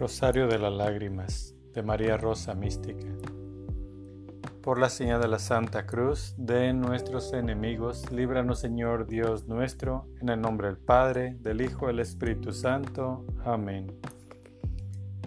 Rosario de las Lágrimas de María Rosa Mística. Por la señal de la Santa Cruz de nuestros enemigos, líbranos Señor Dios nuestro, en el nombre del Padre, del Hijo del Espíritu Santo. Amén.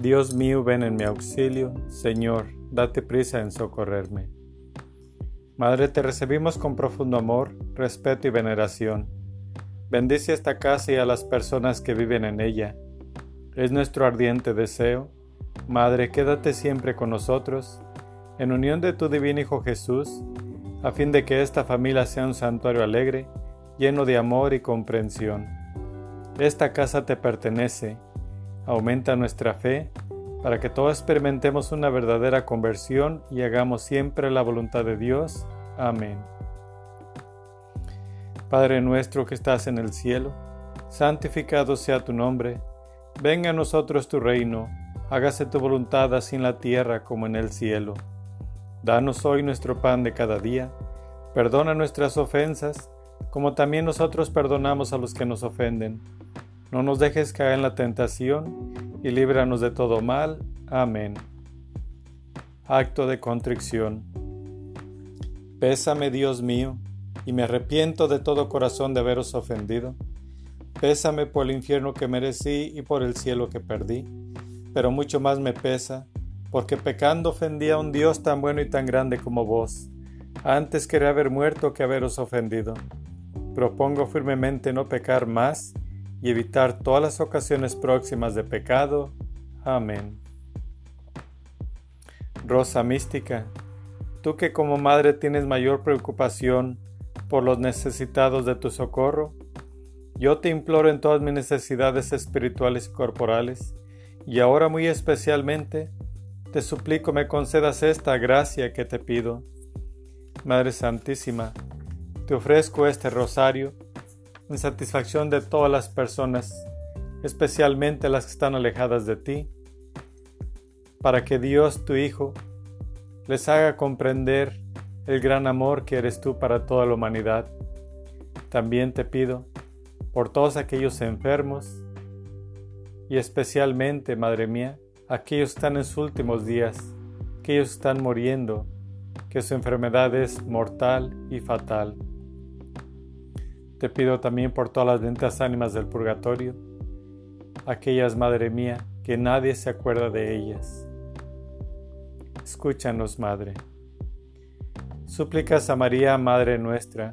Dios mío, ven en mi auxilio, Señor, date prisa en socorrerme. Madre, te recibimos con profundo amor, respeto y veneración. Bendice esta casa y a las personas que viven en ella es nuestro ardiente deseo. Madre, quédate siempre con nosotros, en unión de tu divino Hijo Jesús, a fin de que esta familia sea un santuario alegre, lleno de amor y comprensión. Esta casa te pertenece. Aumenta nuestra fe para que todos experimentemos una verdadera conversión y hagamos siempre la voluntad de Dios. Amén. Padre nuestro que estás en el cielo, santificado sea tu nombre Venga a nosotros tu reino, hágase tu voluntad así en la tierra como en el cielo. Danos hoy nuestro pan de cada día, perdona nuestras ofensas, como también nosotros perdonamos a los que nos ofenden. No nos dejes caer en la tentación, y líbranos de todo mal. Amén. Acto de contrición. Pésame, Dios mío, y me arrepiento de todo corazón de haberos ofendido Pésame por el infierno que merecí y por el cielo que perdí, pero mucho más me pesa, porque pecando ofendí a un Dios tan bueno y tan grande como vos. Antes quería haber muerto que haberos ofendido. Propongo firmemente no pecar más y evitar todas las ocasiones próximas de pecado. Amén. Rosa mística, tú que como madre tienes mayor preocupación por los necesitados de tu socorro, yo te imploro en todas mis necesidades espirituales y corporales, y ahora muy especialmente, te suplico me concedas esta gracia que te pido. Madre Santísima, te ofrezco este rosario en satisfacción de todas las personas, especialmente las que están alejadas de ti, para que Dios tu Hijo les haga comprender el gran amor que eres tú para toda la humanidad. También te pido por todos aquellos enfermos y especialmente, Madre mía, aquellos que están en sus últimos días, aquellos que están muriendo, que su enfermedad es mortal y fatal. Te pido también por todas las lentas ánimas del purgatorio, aquellas, Madre mía, que nadie se acuerda de ellas. Escúchanos, Madre. Súplicas a María, Madre nuestra,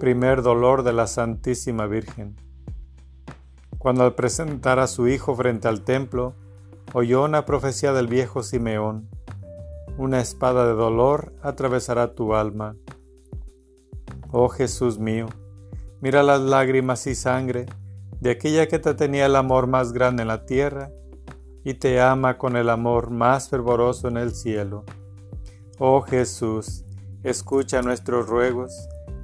Primer dolor de la Santísima Virgen. Cuando al presentar a su hijo frente al templo, oyó una profecía del viejo Simeón. Una espada de dolor atravesará tu alma. Oh Jesús mío, mira las lágrimas y sangre de aquella que te tenía el amor más grande en la tierra y te ama con el amor más fervoroso en el cielo. Oh Jesús, escucha nuestros ruegos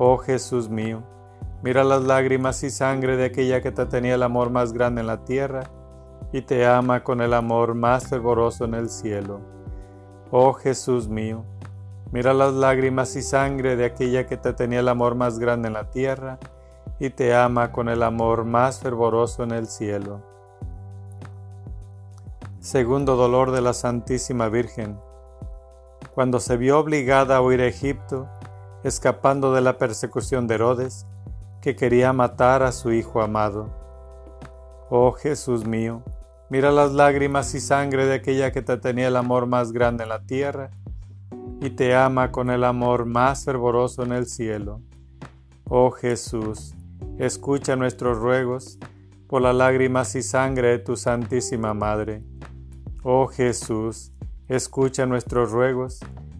Oh Jesús mío, mira las lágrimas y sangre de aquella que te tenía el amor más grande en la tierra y te ama con el amor más fervoroso en el cielo. Oh Jesús mío, mira las lágrimas y sangre de aquella que te tenía el amor más grande en la tierra y te ama con el amor más fervoroso en el cielo. Segundo dolor de la Santísima Virgen. Cuando se vio obligada a huir a Egipto, escapando de la persecución de Herodes, que quería matar a su Hijo amado. Oh Jesús mío, Mira las lágrimas y sangre de aquella que te tenía el amor más grande en la tierra y te ama con el amor más fervoroso en el cielo. Oh Jesús, escucha nuestros ruegos por las lágrimas y sangre de tu Santísima Madre. Oh Jesús, escucha nuestros ruegos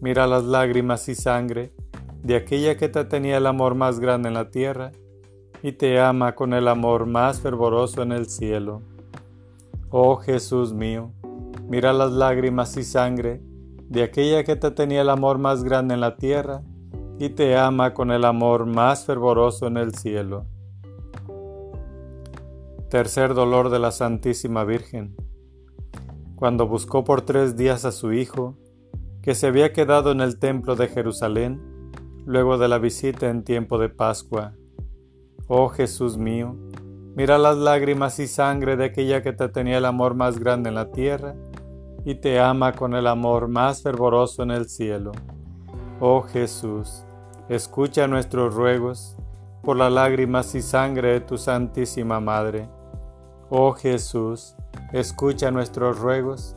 mira las lágrimas y sangre de aquella que te tenía el amor más grande en la tierra y te ama con el amor más fervoroso en el cielo. Oh Jesús mío, mira las lágrimas y sangre de aquella que te tenía el amor más grande en la tierra y te ama con el amor más fervoroso en el cielo. Tercer dolor de la Santísima Virgen. Cuando buscó por tres días a su Hijo, que se había quedado en el templo de Jerusalén, luego de la visita en tiempo de Pascua. Oh Jesús mío, Mira las lágrimas y sangre de aquella que te tenía el amor más grande en la tierra y te ama con el amor más fervoroso en el cielo. Oh Jesús, escucha nuestros ruegos por las lágrimas y sangre de tu Santísima Madre. Oh Jesús, escucha nuestros ruegos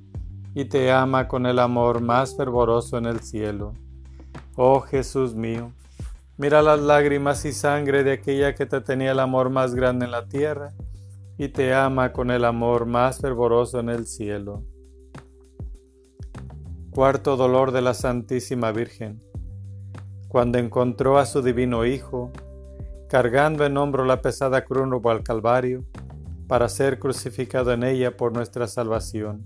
y te ama con el amor más fervoroso en el cielo. Oh Jesús mío, Mira las lágrimas y sangre de aquella que te tenía el amor más grande en la tierra y te ama con el amor más fervoroso en el cielo. Cuarto dolor de la Santísima Virgen. cuando encontró a su divino Hijo, cargando en hombro la pesada cruz rumbo al Calvario, para ser crucificado en ella por nuestra salvación.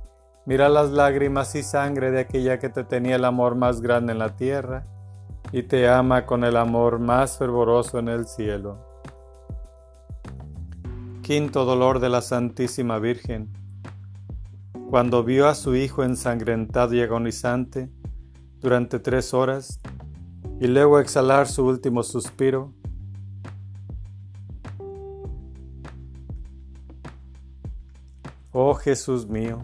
mira las lágrimas y sangre de aquella que te tenía el amor más grande en la tierra y te ama con el amor más fervoroso en el cielo. Quinto dolor de la Santísima Virgen. Cuando vio a su hijo ensangrentado y agonizante durante tres horas y luego exhalar su último suspiro, Oh Jesús mío,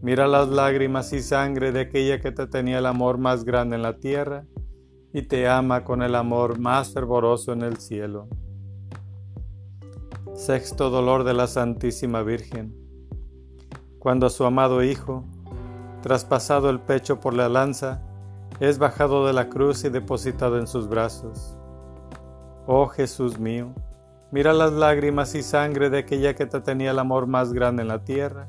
Mira las lágrimas y sangre de aquella que te tenía el amor más grande en la tierra y te ama con el amor más fervoroso en el cielo. Sexto dolor de la Santísima Virgen. Cuando su amado Hijo, traspasado el pecho por la lanza, es bajado de la cruz y depositado en sus brazos. Oh Jesús mío, mira las lágrimas y sangre de aquella que te tenía el amor más grande en la tierra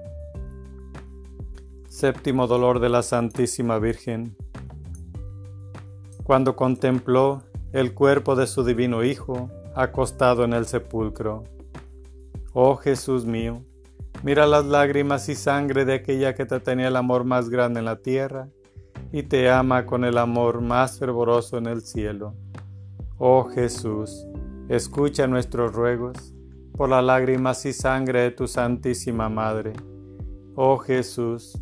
Séptimo dolor de la Santísima Virgen cuando contempló el cuerpo de su divino Hijo acostado en el sepulcro. Oh Jesús mío, mira las lágrimas y sangre de aquella que te tenía el amor más grande en la tierra y te ama con el amor más fervoroso en el cielo. Oh Jesús, escucha nuestros ruegos por las lágrimas y sangre de tu Santísima Madre. Oh Jesús,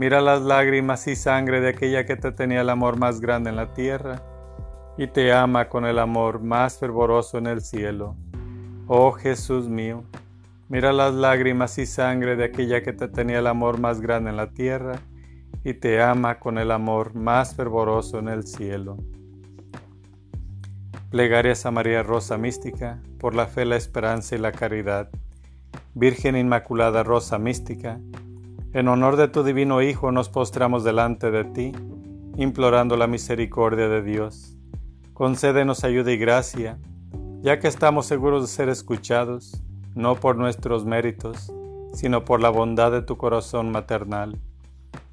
mira las lágrimas y sangre de aquella que te tenía el amor más grande en la tierra y te ama con el amor más fervoroso en el cielo. Oh Jesús mío, mira las lágrimas y sangre de aquella que te tenía el amor más grande en la tierra y te ama con el amor más fervoroso en el cielo. Plegarias a María Rosa Mística, por la fe, la esperanza y la caridad. Virgen Inmaculada Rosa Mística, en honor de tu divino Hijo nos postramos delante de ti, implorando la misericordia de Dios Concédenos ayuda y gracia, ya que estamos seguros de ser escuchados, no por nuestros méritos, sino por la bondad de tu corazón maternal.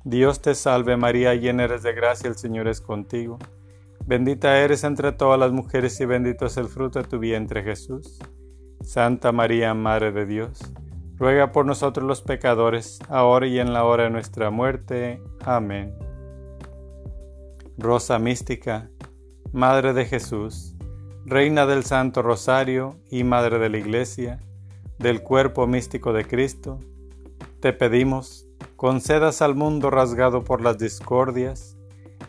Dios te salve María, llena eres de gracia, el Señor es contigo. Bendita eres entre todas las mujeres y bendito es el fruto de tu vientre Jesús. Santa María, Madre de Dios, ruega por nosotros los pecadores, ahora y en la hora de nuestra muerte. Amén. Rosa mística, Madre de Jesús, Reina del Santo Rosario y Madre de la Iglesia, del cuerpo místico de Cristo, te pedimos, concedas al mundo rasgado por las discordias,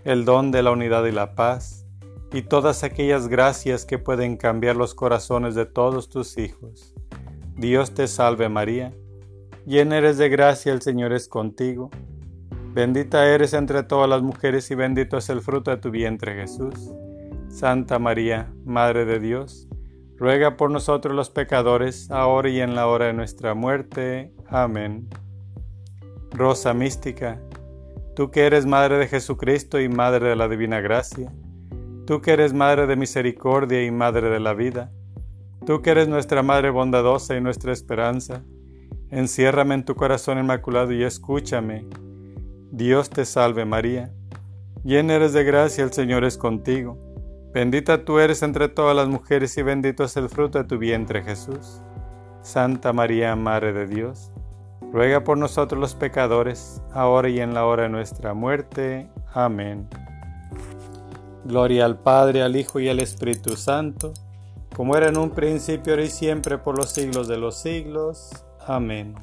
el don de la unidad y la paz, y todas aquellas gracias que pueden cambiar los corazones de todos tus hijos. Dios te salve María, llena eres de gracia, el Señor es contigo. Bendita eres entre todas las mujeres y bendito es el fruto de tu vientre Jesús. Santa María, Madre de Dios, ruega por nosotros los pecadores, ahora y en la hora de nuestra muerte. Amén. Rosa mística, tú que eres Madre de Jesucristo y Madre de la Divina Gracia, tú que eres Madre de Misericordia y Madre de la Vida, tú que eres nuestra Madre bondadosa y nuestra esperanza, enciérrame en tu corazón inmaculado y escúchame. Dios te salve María, llena eres de gracia, el Señor es contigo. Bendita tú eres entre todas las mujeres y bendito es el fruto de tu vientre Jesús. Santa María, Madre de Dios, ruega por nosotros los pecadores, ahora y en la hora de nuestra muerte. Amén. Gloria al Padre, al Hijo y al Espíritu Santo, como era en un principio, ahora y siempre, por los siglos de los siglos. Amén.